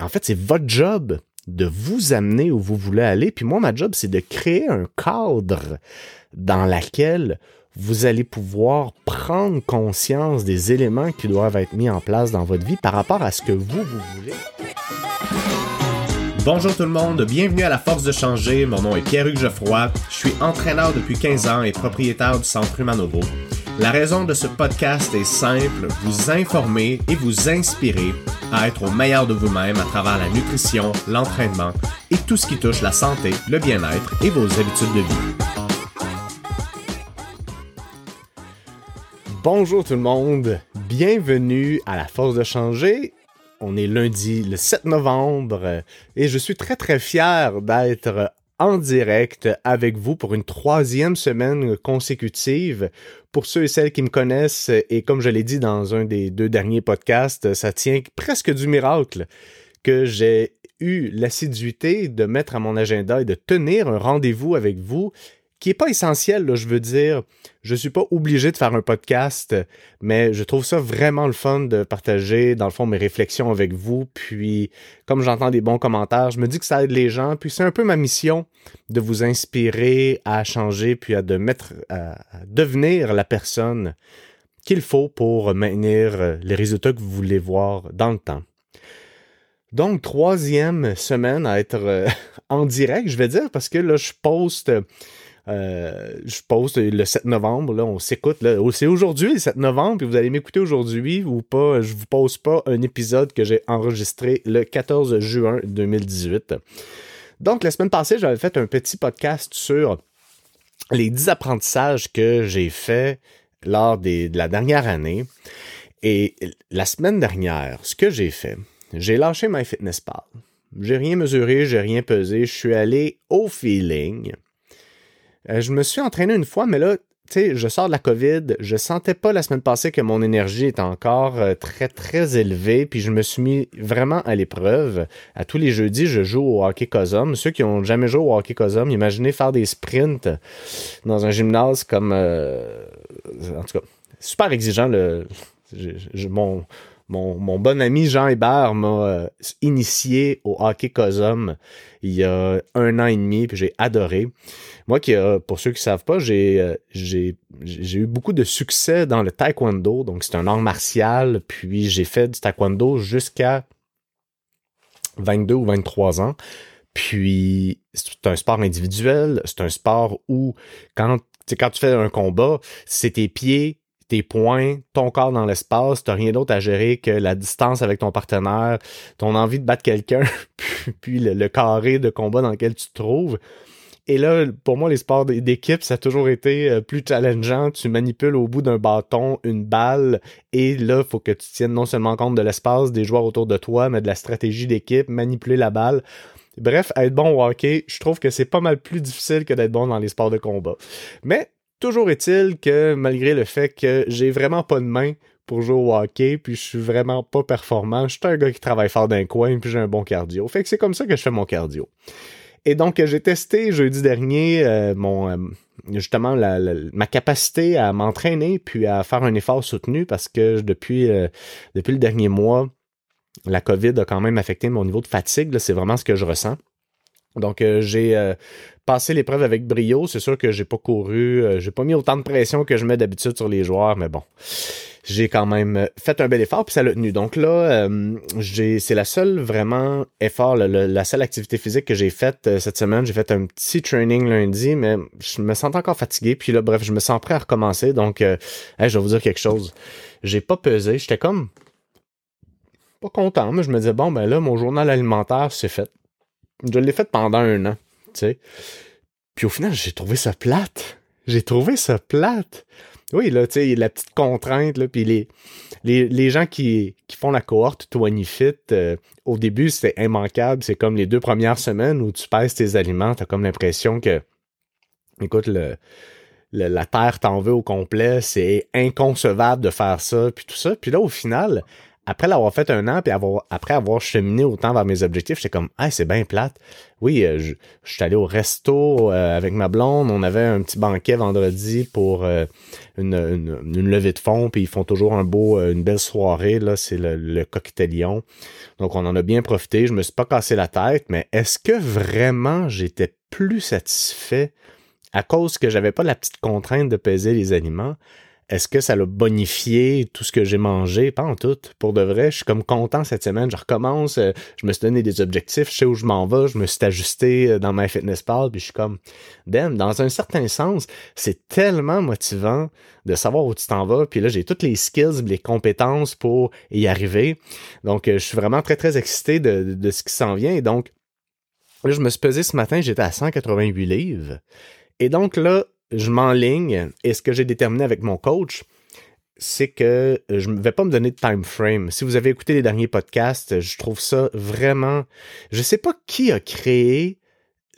en fait, c'est votre job de vous amener où vous voulez aller. Puis moi, ma job, c'est de créer un cadre dans lequel vous allez pouvoir prendre conscience des éléments qui doivent être mis en place dans votre vie par rapport à ce que vous, vous voulez. Bonjour tout le monde, bienvenue à la Force de changer. Mon nom est Pierre-Hugues Geoffroy. Je suis entraîneur depuis 15 ans et propriétaire du Centre Humanovo. La raison de ce podcast est simple, vous informer et vous inspirer à être au meilleur de vous-même à travers la nutrition, l'entraînement et tout ce qui touche la santé, le bien-être et vos habitudes de vie. Bonjour tout le monde, bienvenue à la Force de changer. On est lundi le 7 novembre et je suis très très fier d'être en direct avec vous pour une troisième semaine consécutive. Pour ceux et celles qui me connaissent, et comme je l'ai dit dans un des deux derniers podcasts, ça tient presque du miracle que j'ai eu l'assiduité de mettre à mon agenda et de tenir un rendez-vous avec vous qui est pas essentiel, je veux dire. Je suis pas obligé de faire un podcast, mais je trouve ça vraiment le fun de partager, dans le fond, mes réflexions avec vous. Puis, comme j'entends des bons commentaires, je me dis que ça aide les gens. Puis, c'est un peu ma mission de vous inspirer à changer, puis à, de mettre, à devenir la personne qu'il faut pour maintenir les résultats que vous voulez voir dans le temps. Donc, troisième semaine à être euh, en direct, je vais dire, parce que là, je poste euh, je poste le 7 novembre, là, on s'écoute. C'est aujourd'hui le 7 novembre, puis vous allez m'écouter aujourd'hui ou pas. Je vous pose pas un épisode que j'ai enregistré le 14 juin 2018. Donc, la semaine passée, j'avais fait un petit podcast sur les 10 apprentissages que j'ai faits lors de la dernière année. Et la semaine dernière, ce que j'ai fait, j'ai lâché MyFitnessPal. J'ai rien mesuré, j'ai rien pesé, je suis allé au feeling. Euh, je me suis entraîné une fois, mais là, tu sais, je sors de la COVID, je sentais pas la semaine passée que mon énergie était encore euh, très, très élevée, puis je me suis mis vraiment à l'épreuve. À tous les jeudis, je joue au hockey Cosum. Ceux qui ont jamais joué au hockey Cosum, imaginez faire des sprints dans un gymnase comme... Euh, en tout cas, super exigeant. Le, mon, mon, bon ami Jean Hébert m'a initié au hockey Cosum il y a un an et demi, puis j'ai adoré. Moi, qui, pour ceux qui ne savent pas, euh, j'ai, eu beaucoup de succès dans le taekwondo. Donc, c'est un art martial. Puis, j'ai fait du taekwondo jusqu'à 22 ou 23 ans. Puis, c'est un sport individuel. C'est un sport où, quand, quand tu fais un combat, c'est tes pieds, tes poings, ton corps dans l'espace, t'as rien d'autre à gérer que la distance avec ton partenaire, ton envie de battre quelqu'un, puis, le, carré de combat dans lequel tu te trouves. Et là, pour moi, les sports d'équipe, ça a toujours été euh, plus challengeant. Tu manipules au bout d'un bâton une balle et là, il faut que tu tiennes non seulement compte de l'espace des joueurs autour de toi, mais de la stratégie d'équipe, manipuler la balle. Bref, être bon au hockey, je trouve que c'est pas mal plus difficile que d'être bon dans les sports de combat. Mais toujours est-il que malgré le fait que j'ai vraiment pas de main pour jouer au hockey, puis je suis vraiment pas performant, je suis un gars qui travaille fort d'un coin, puis j'ai un bon cardio. Fait que c'est comme ça que je fais mon cardio. Et donc, j'ai testé jeudi dernier euh, mon euh, justement ma capacité à m'entraîner puis à faire un effort soutenu parce que depuis, euh, depuis le dernier mois, la COVID a quand même affecté mon niveau de fatigue. C'est vraiment ce que je ressens. Donc, j'ai passé l'épreuve avec brio. C'est sûr que j'ai pas couru, j'ai pas mis autant de pression que je mets d'habitude sur les joueurs, mais bon j'ai quand même fait un bel effort, puis ça l'a tenu. Donc là, euh, c'est la seule vraiment effort, la seule activité physique que j'ai faite euh, cette semaine. J'ai fait un petit training lundi, mais je me sens encore fatigué. Puis là, bref, je me sens prêt à recommencer. Donc, euh, je vais vous dire quelque chose. J'ai pas pesé. J'étais comme pas content, mais je me disais, bon, ben là, mon journal alimentaire, c'est fait. Je l'ai fait pendant un an, tu sais. Puis au final, j'ai trouvé ça plate. J'ai trouvé ça plate. Oui, là, tu sais, la petite contrainte, là, puis les, les, gens qui, font la cohorte 20 Fit, euh, au début, c'est immanquable. C'est comme les deux premières semaines où tu pèses tes aliments, t'as comme l'impression que, écoute, le, la Terre t'en veut au complet, c'est inconcevable de faire ça, puis tout ça. Puis là, au final, après l'avoir fait un an, puis après avoir cheminé autant vers mes objectifs, j'étais comme, ah, c'est bien plate. Oui, euh, je, suis allé au resto euh, avec ma blonde. On avait un petit banquet vendredi pour euh, une, levée de fonds, puis ils font toujours un beau, une belle soirée. Là, c'est le, le cocktailion. Donc, on en a bien profité. Je me suis pas cassé la tête, mais est-ce que vraiment j'étais plus satisfait à cause que j'avais pas la petite contrainte de peser les aliments? Est-ce que ça l'a bonifié tout ce que j'ai mangé? Pas en tout. Pour de vrai, je suis comme content cette semaine. Je recommence, euh, je me suis donné des objectifs, je sais où je m'en vais, je me suis ajusté euh, dans ma fitness pal, puis je suis comme, damn, dans un certain sens, c'est tellement motivant de savoir où tu t'en vas. Puis là, j'ai toutes les skills, les compétences pour y arriver. Donc, euh, je suis vraiment très, très excité de, de ce qui s'en vient. Et donc, là, je me suis pesé ce matin, j'étais à 188 livres. Et donc là, je m'enligne et ce que j'ai déterminé avec mon coach, c'est que je ne vais pas me donner de time frame. Si vous avez écouté les derniers podcasts, je trouve ça vraiment. Je sais pas qui a créé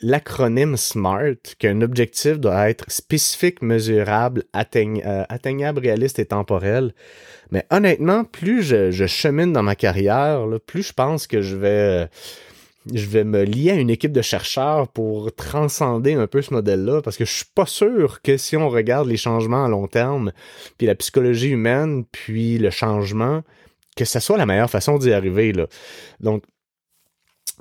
l'acronyme SMART, qu'un objectif doit être spécifique, mesurable, euh, atteignable, réaliste et temporel. Mais honnêtement, plus je, chemine dans ma carrière, plus je pense que je vais je vais me lier à une équipe de chercheurs pour transcender un peu ce modèle-là, parce que je suis pas sûr que si on regarde les changements à long terme, puis la psychologie humaine, puis le changement, que ce soit la meilleure façon d'y arriver. Là. Donc,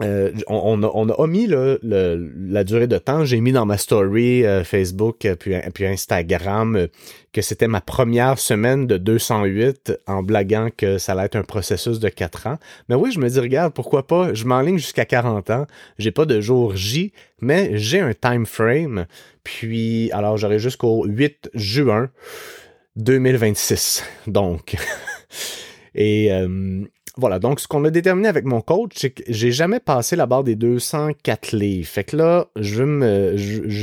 euh, on, a, on, a, omis la durée de temps. J'ai mis dans ma story euh, Facebook euh, puis, puis Instagram que c'était ma première semaine de 208 en blaguant que ça allait être un processus de 4 ans. Mais oui, je me dis, regarde, pourquoi pas, je m'enligne jusqu'à 40 ans. J'ai pas de jour J, mais j'ai un time frame. Puis, alors j'aurai jusqu'au 8 juin 2026. Donc, et voilà, donc ce qu'on a déterminé avec mon coach, c'est que j'ai jamais passé la barre des 204 livres. Fait que là, je,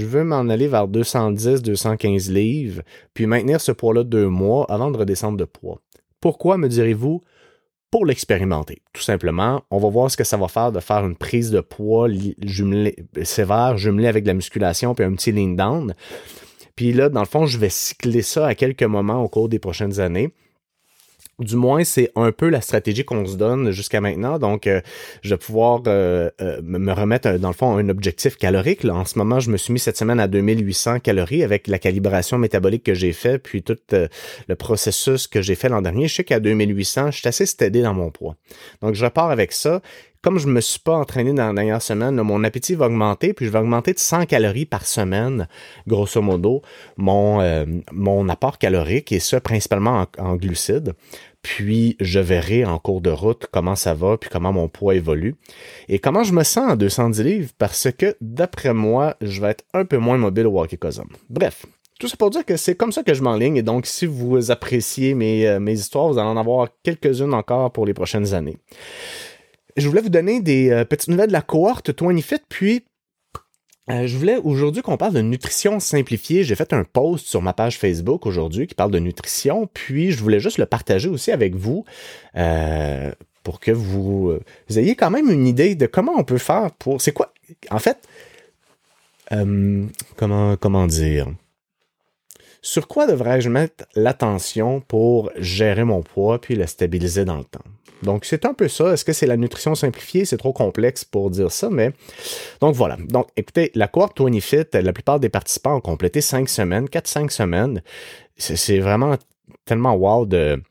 veux m'en aller vers 210, 215 livres, puis maintenir ce poids-là deux mois avant de redescendre de poids. Pourquoi, me direz-vous? Pour l'expérimenter. Tout simplement, on va voir ce que ça va faire de faire une prise de poids sévère, jumelée avec de la musculation, puis un petit lean down. Puis là, dans le fond, je vais cycler ça à quelques moments au cours des prochaines années du moins, c'est un peu la stratégie qu'on se donne jusqu'à maintenant. Donc, euh, je vais pouvoir euh, euh, me remettre, dans le fond, un objectif calorique. En ce moment, je me suis mis cette semaine à 2800 calories avec la calibration métabolique que j'ai fait, puis tout le processus que j'ai fait l'an dernier. Je sais qu'à 2800, je suis assez stédé dans mon poids. Donc, je repars avec ça comme je me suis pas entraîné dans la dernière semaine, mon appétit va augmenter, puis je vais augmenter de 100 calories par semaine, grosso modo, mon, mon apport calorique, et ça principalement en glucides puis je verrai en cours de route comment ça va, puis comment mon poids évolue. Et comment je me sens en 210 livres, parce que d'après moi, je vais être un peu moins mobile au Walkie Bref, tout ça pour dire que c'est comme ça que je m'enligne, et donc si vous appréciez mes, euh, mes histoires, vous allez en avoir quelques-unes encore pour les prochaines années. Je voulais vous donner des euh, petites nouvelles de la cohorte 25, puis euh, je voulais aujourd'hui qu'on parle de nutrition simplifiée. J'ai fait un post sur ma page Facebook aujourd'hui qui parle de nutrition, puis je voulais juste le partager aussi avec vous euh, pour que vous, vous, ayez quand même une idée de comment on peut faire pour. C'est quoi En fait, comment comment dire? Sur quoi devrais-je mettre l'attention pour gérer mon poids puis le stabiliser dans le temps? Donc, c'est un peu ça. Est-ce que c'est la nutrition simplifiée? C'est trop complexe pour dire ça, mais... Donc, voilà. Donc, écoutez, la cohorte 20 Fit, la plupart des participants ont complété 5 semaines, 4-5 semaines. C'est vraiment tellement wow de,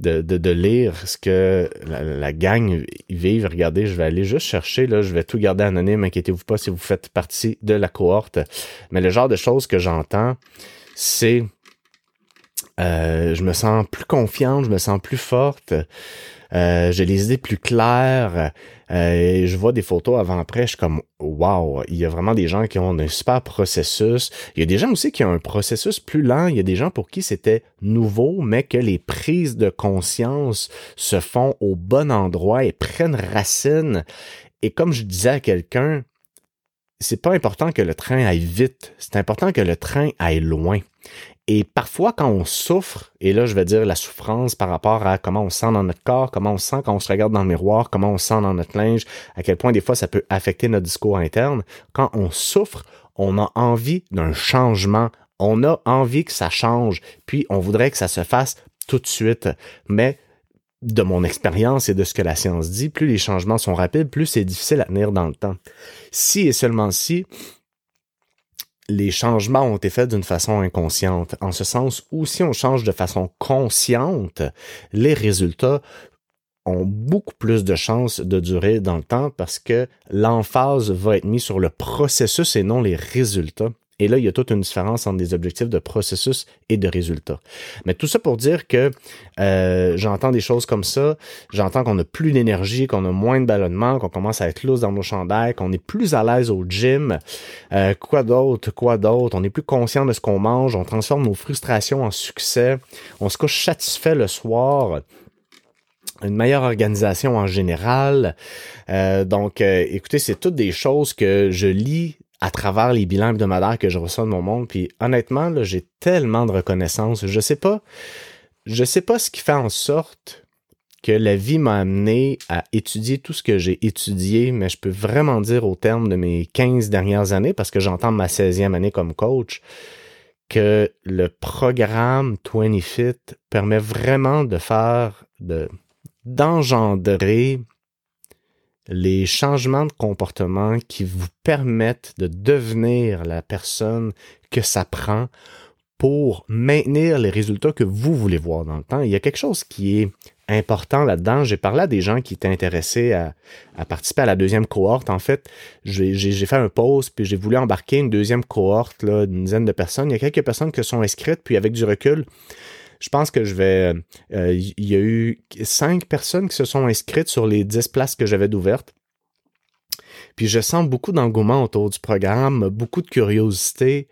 de, de, lire ce que la, gang vive. Regardez, je vais aller juste chercher, là, je vais tout garder anonyme, inquiétez-vous pas si vous faites partie de la cohorte. Mais le genre de choses que j'entends, c'est... Euh, je me sens plus confiante, je me sens plus forte. Euh, j'ai les idées plus claires. Euh, je vois des photos avant-après, je suis comme wow, il y a vraiment des gens qui ont un super processus. Il y a des gens aussi qui ont un processus plus lent. Il y a des gens pour qui c'était nouveau, mais que les prises de conscience se font au bon endroit et prennent racine. Et comme je disais à quelqu'un, c'est pas important que le train aille vite, c'est important que le train aille loin. Et parfois, quand on souffre, et là, je vais dire la souffrance par rapport à comment on se sent dans notre corps, comment on se sent quand on se regarde dans le miroir, comment on se sent dans notre linge, à quel point des fois ça peut affecter notre discours interne. Quand on souffre, on a envie d'un changement. On a envie que ça change, puis on voudrait que ça se fasse tout de suite. Mais de mon expérience et de ce que la science dit, plus les changements sont rapides, plus c'est difficile à tenir dans le temps. Si et seulement si les changements ont été faits d'une façon inconsciente, en ce sens où si on change de façon consciente, les résultats ont beaucoup plus de chances de durer dans le temps parce que l'emphase va être mise sur le processus et non les résultats. Et là, il y a toute une différence entre des objectifs de processus et de résultats. Mais tout ça pour dire que euh, j'entends des choses comme ça. J'entends qu'on a plus d'énergie, qu'on a moins de ballonnement, qu'on commence à être loose dans nos chandails, qu'on est plus à l'aise au gym. Euh, quoi d'autre? Quoi d'autre? On est plus conscient de ce qu'on mange. On transforme nos frustrations en succès. On se couche satisfait le soir une meilleure organisation en général. Euh, donc, écoutez, c'est toutes des choses que je lis à travers les bilans hebdomadaires que je reçois de mon monde. Puis honnêtement, là, j'ai tellement de reconnaissance. Je sais pas, je sais pas ce qui fait en sorte que la vie m'a amené à étudier tout ce que j'ai étudié, mais je peux vraiment dire au terme de mes 15 dernières années, parce que j'entends ma 16e année comme coach, que le programme 20 Fit permet vraiment de faire, de, d'engendrer les changements de comportement qui vous permettent de devenir la personne que ça prend pour maintenir les résultats que vous voulez voir dans le temps. Il y a quelque chose qui est important là-dedans. J'ai parlé à des gens qui étaient intéressés à, participer à la deuxième cohorte. En fait, j'ai fait un pause, puis j'ai voulu embarquer une deuxième cohorte d'une dizaine de personnes. Il y a quelques personnes qui sont inscrites, puis avec du recul, je pense que je vais. Euh, il y a eu cinq personnes qui se sont inscrites sur les dix places que j'avais d'ouvertes. Puis je sens beaucoup d'engouement autour du programme, beaucoup de curiosité.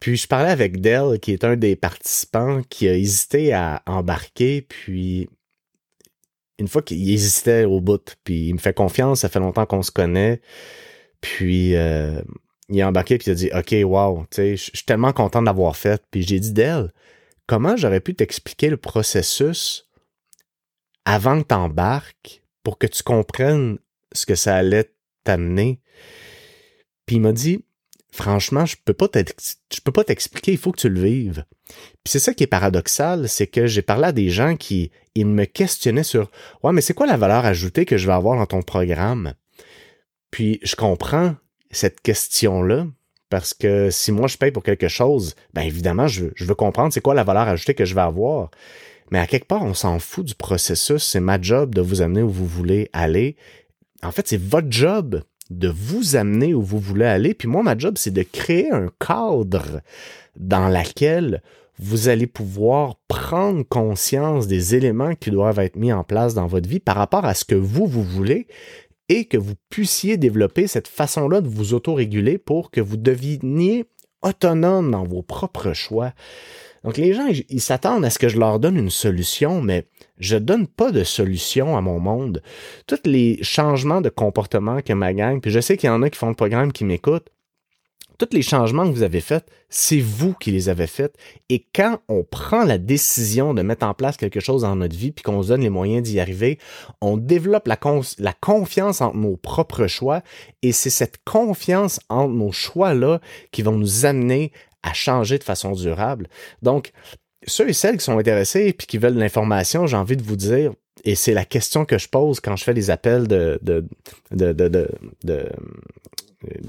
Puis je parlais avec Dell, qui est un des participants, qui a hésité à embarquer, puis une fois qu'il hésitait au bout, puis il me fait confiance, ça fait longtemps qu'on se connaît, puis euh, il a embarqué, puis il a dit « Ok, wow, tu sais, je suis tellement content d'avoir fait. » Puis j'ai dit « Dell, comment j'aurais pu t'expliquer le processus avant que tu embarques pour que tu comprennes ce que ça allait t'amener? Puis il m'a dit, franchement, je peux pas je peux pas t'expliquer, il faut que tu le vives. Puis c'est ça qui est paradoxal, c'est que j'ai parlé à des gens qui ils me questionnaient sur ouais, mais c'est quoi la valeur ajoutée que je vais avoir dans ton programme Puis je comprends cette question-là parce que si moi je paye pour quelque chose, ben évidemment, je, veux comprendre c'est quoi la valeur ajoutée que je vais avoir. Mais à quelque part, on s'en fout du processus. C'est ma job de vous amener où vous voulez aller. En fait, c'est votre job de vous amener où vous voulez aller. Puis moi, ma job, c'est de créer un cadre dans lequel vous allez pouvoir prendre conscience des éléments qui doivent être mis en place dans votre vie par rapport à ce que vous, vous voulez, et que vous puissiez développer cette façon-là de vous autoréguler pour que vous deveniez autonome dans vos propres choix. Donc les gens, ils s'attendent à ce que je leur donne une solution, mais je donne pas de solution à mon monde. Tous les changements de comportement que ma gang, puis je sais qu'il y en a qui font le programme qui m'écoutent, tous les changements que vous avez faits, c'est vous qui les avez faits. Et quand on prend la décision de mettre en place quelque chose dans notre vie, puis qu'on se donne les moyens d'y arriver, on développe la, confiance entre nos propres choix. Et c'est cette confiance entre nos choix-là qui vont nous amener à changer de façon durable. Donc, ceux et celles qui sont intéressés et qui veulent l'information, j'ai envie de vous dire, et c'est la question que je pose quand je fais des appels de, de, de, de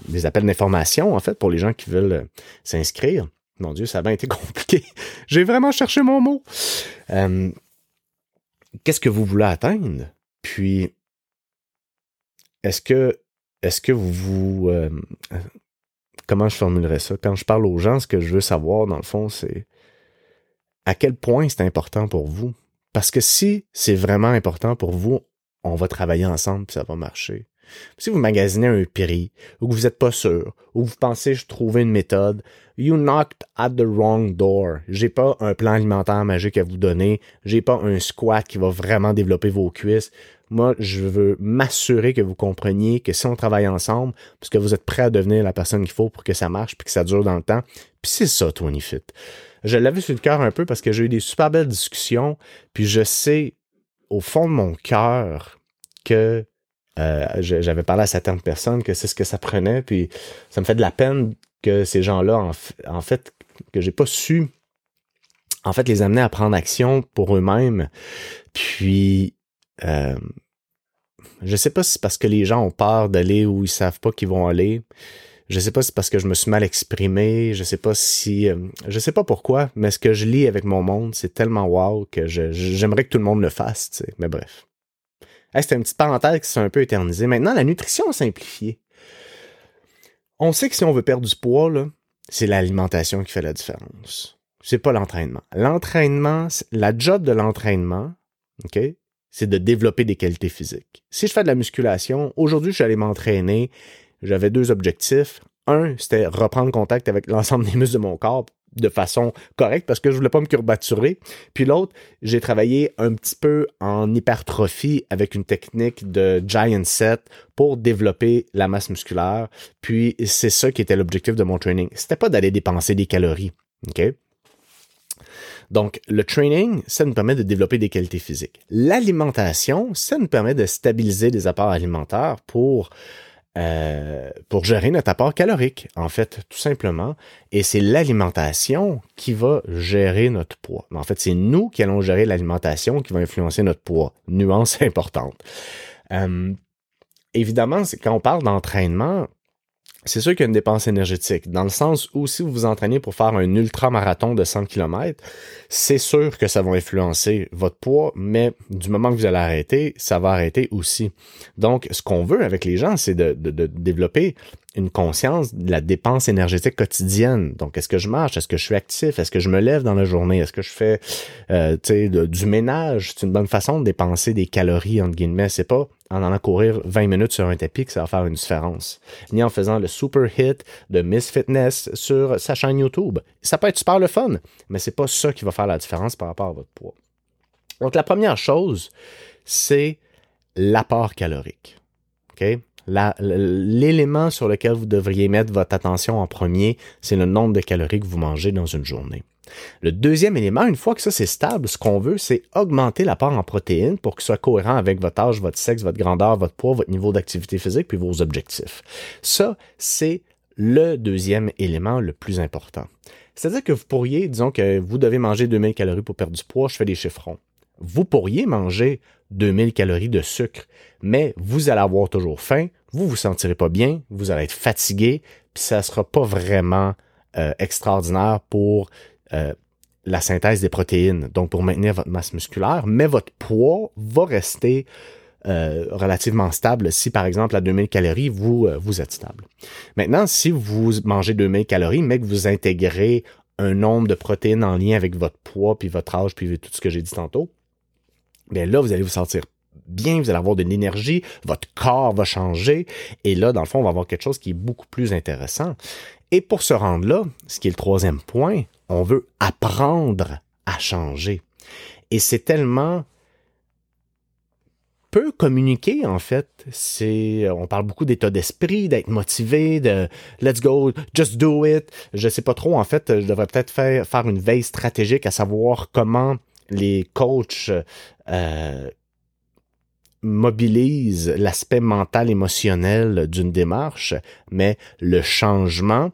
des appels d'information, en fait, pour les gens qui veulent euh, s'inscrire. Mon Dieu, ça a bien été compliqué. J'ai vraiment cherché mon mot. Euh, qu'est-ce que vous voulez atteindre? Puis, est-ce que, est-ce que vous, euh, comment je formulerais ça? Quand je parle aux gens, ce que je veux savoir, dans le fond, c'est à quel point c'est important pour vous. Parce que si c'est vraiment important pour vous, on va travailler ensemble, puis ça va marcher. Si vous magasinez un prix, ou que vous n'êtes pas sûr, ou que vous pensez je trouver une méthode, you knocked at the wrong door. J'ai pas un plan alimentaire magique à vous donner. J'ai pas un squat qui va vraiment développer vos cuisses. Moi, je veux m'assurer que vous compreniez que si on travaille ensemble, parce que vous êtes prêt à devenir la personne qu'il faut pour que ça marche puis que ça dure dans le temps. Puis c'est ça, Tony Fit. Je l'avais sur le cœur un peu parce que j'ai eu des super belles discussions, puis je sais au fond de mon cœur que euh, j'avais parlé à certaines personnes que c'est ce que ça prenait, puis ça me fait de la peine que ces gens-là, en, fait, que j'ai pas su en fait, les amener à prendre action pour eux-mêmes. Puis, euh, je sais pas si c'est parce que les gens ont peur d'aller où ils savent pas qu'ils vont aller. Je sais pas si c'est parce que je me suis mal exprimé. Je sais pas si, euh, je sais pas pourquoi, mais ce que je lis avec mon monde, c'est tellement wow que j'aimerais que tout le monde le fasse. Mais bref. C'était une petite parenthèse qui s'est un peu éternisée. Maintenant, la nutrition simplifiée. On sait que si on veut perdre du poids, c'est l'alimentation qui fait la différence. C'est pas l'entraînement. L'entraînement, la job de l'entraînement, OK, c'est de développer des qualités physiques. Si je fais de la musculation, aujourd'hui, je suis allé m'entraîner. J'avais deux objectifs. Un, c'était reprendre contact avec l'ensemble des muscles de mon corps de façon correcte parce que je voulais pas me curbaturer. Puis l'autre, j'ai travaillé un petit peu en hypertrophie avec une technique de giant set pour développer la masse musculaire. Puis c'est ça qui était l'objectif de mon training. C'était pas d'aller dépenser des calories. OK? Donc, le training, ça nous permet de développer des qualités physiques. L'alimentation, ça nous permet de stabiliser les apports alimentaires pour euh, pour gérer notre apport calorique, en fait, tout simplement. Et c'est l'alimentation qui va gérer notre poids. En fait, c'est nous qui allons gérer l'alimentation qui va influencer notre poids. Nuance importante. Euh, évidemment, quand on parle d'entraînement, c'est sûr qu'il y a une dépense énergétique, dans le sens où si vous vous entraînez pour faire un ultra-marathon de 100 km, c'est sûr que ça va influencer votre poids, mais du moment que vous allez arrêter, ça va arrêter aussi. Donc, ce qu'on veut avec les gens, c'est de, développer une conscience de la dépense énergétique quotidienne. Donc, est-ce que je marche? Est-ce que je suis actif? Est-ce que je me lève dans la journée? Est-ce que je fais euh, du ménage? C'est une bonne façon de dépenser des calories, entre guillemets. C'est pas en allant courir 20 minutes sur un tapis que ça va faire une différence. Ni en faisant le super hit de Miss Fitness sur sa chaîne YouTube. Ça peut être super le fun, mais c'est pas ça qui va faire la différence par rapport à votre poids. Donc, la première chose, c'est l'apport calorique. OK? l'élément sur lequel vous devriez mettre votre attention en premier, c'est le nombre de calories que vous mangez dans une journée. Le deuxième élément, une fois que ça c'est stable, ce qu'on veut, c'est augmenter l'apport en protéines pour qu'il soit cohérent avec votre âge, votre sexe, votre grandeur, votre poids, votre niveau d'activité physique, puis vos objectifs. Ça, c'est le deuxième élément le plus important. C'est-à-dire que vous pourriez, disons que vous devez manger 2000 calories pour perdre du poids, je fais des chiffrons. Vous pourriez manger 2000 calories de sucre, mais vous allez avoir toujours faim, vous vous sentirez pas bien, vous allez être fatigué, puis ça sera pas vraiment euh, extraordinaire pour euh, la synthèse des protéines, donc pour maintenir votre masse musculaire, mais votre poids va rester euh, relativement stable si, par exemple, à 2000 calories, vous, vous êtes stable. Maintenant, si vous mangez 2000 calories, mais que vous intégrez un nombre de protéines en lien avec votre poids, puis votre âge, puis tout ce que j'ai dit tantôt, bien là, vous allez vous sentir bien, vous allez avoir de l'énergie, votre corps va changer, et là, dans le fond, on va avoir quelque chose qui est beaucoup plus intéressant. Et pour se rendre là, ce qui est le troisième point, on veut apprendre à changer. Et c'est tellement peu communiquer en fait. C'est, on parle beaucoup d'état d'esprit, d'être motivé, de let's go, just do it. Je sais pas trop en fait. Je devrais peut-être faire faire une veille stratégique à savoir comment les coachs euh, mobilise l'aspect mental émotionnel d'une démarche, mais le changement,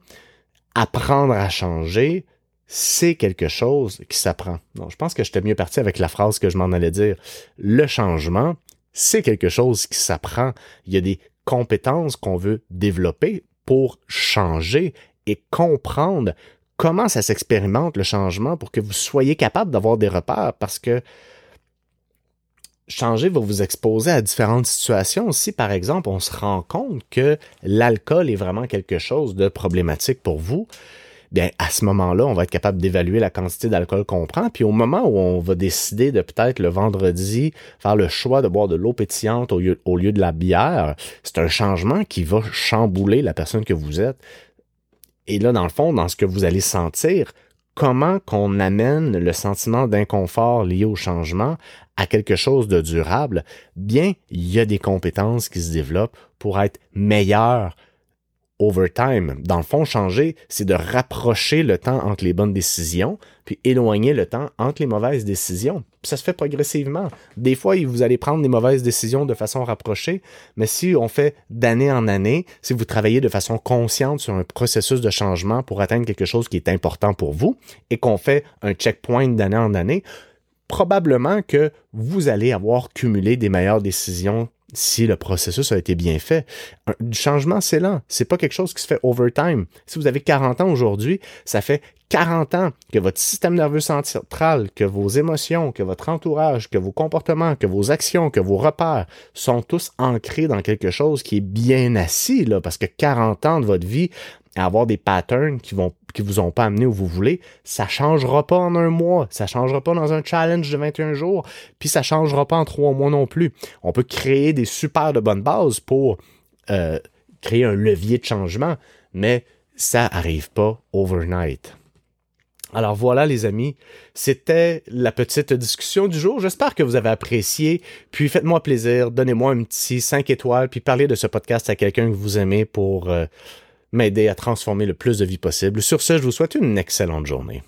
apprendre à changer, c'est quelque chose qui s'apprend. Donc, je pense que j'étais mieux parti avec la phrase que je m'en allais dire. Le changement, c'est quelque chose qui s'apprend. Il y a des compétences qu'on veut développer pour changer et comprendre comment ça s'expérimente le changement pour que vous soyez capable d'avoir des repères parce que changer va vous exposer à différentes situations. Si, par exemple, on se rend compte que l'alcool est vraiment quelque chose de problématique pour vous, bien, à ce moment-là, on va être capable d'évaluer la quantité d'alcool qu'on prend. Puis au moment où on va décider de peut-être le vendredi faire le choix de boire de l'eau pétillante au lieu, au lieu de la bière, c'est un changement qui va chambouler la personne que vous êtes. Et là, dans le fond, dans ce que vous allez sentir, comment qu'on amène le sentiment d'inconfort lié au changement à quelque chose de durable, bien, il y a des compétences qui se développent pour être meilleur overtime. Dans le fond, changer, c'est de rapprocher le temps entre les bonnes décisions, puis éloigner le temps entre les mauvaises décisions. ça se fait progressivement. Des fois, vous allez prendre des mauvaises décisions de façon rapprochée, mais si on fait d'année en année, si vous travaillez de façon consciente sur un processus de changement pour atteindre quelque chose qui est important pour vous, et qu'on fait un checkpoint d'année en année, probablement que vous allez avoir cumulé des meilleures décisions si le processus a été bien fait. du changement, c'est lent. C'est pas quelque chose qui se fait overtime. Si vous avez 40 ans aujourd'hui, ça fait 40 ans que votre système nerveux central, que vos émotions, que votre entourage, que vos comportements, que vos actions, que vos repères sont tous ancrés dans quelque chose qui est bien assis, là, parce que 40 ans de votre vie à avoir des patterns qui vont qui vous ont pas amené où vous voulez, ça changera pas en un mois, ça changera pas dans un challenge de 21 jours, puis ça changera pas en trois mois non plus. On peut créer des super de bonnes bases pour euh, créer un levier de changement, mais ça arrive pas overnight. Alors voilà les amis, c'était la petite discussion du jour. J'espère que vous avez apprécié. Puis faites-moi plaisir, donnez-moi un petit 5 étoiles, puis parlez de ce podcast à quelqu'un que vous aimez pour euh, m'aider à transformer le plus de vie possible. Sur ce, je vous souhaite une excellente journée.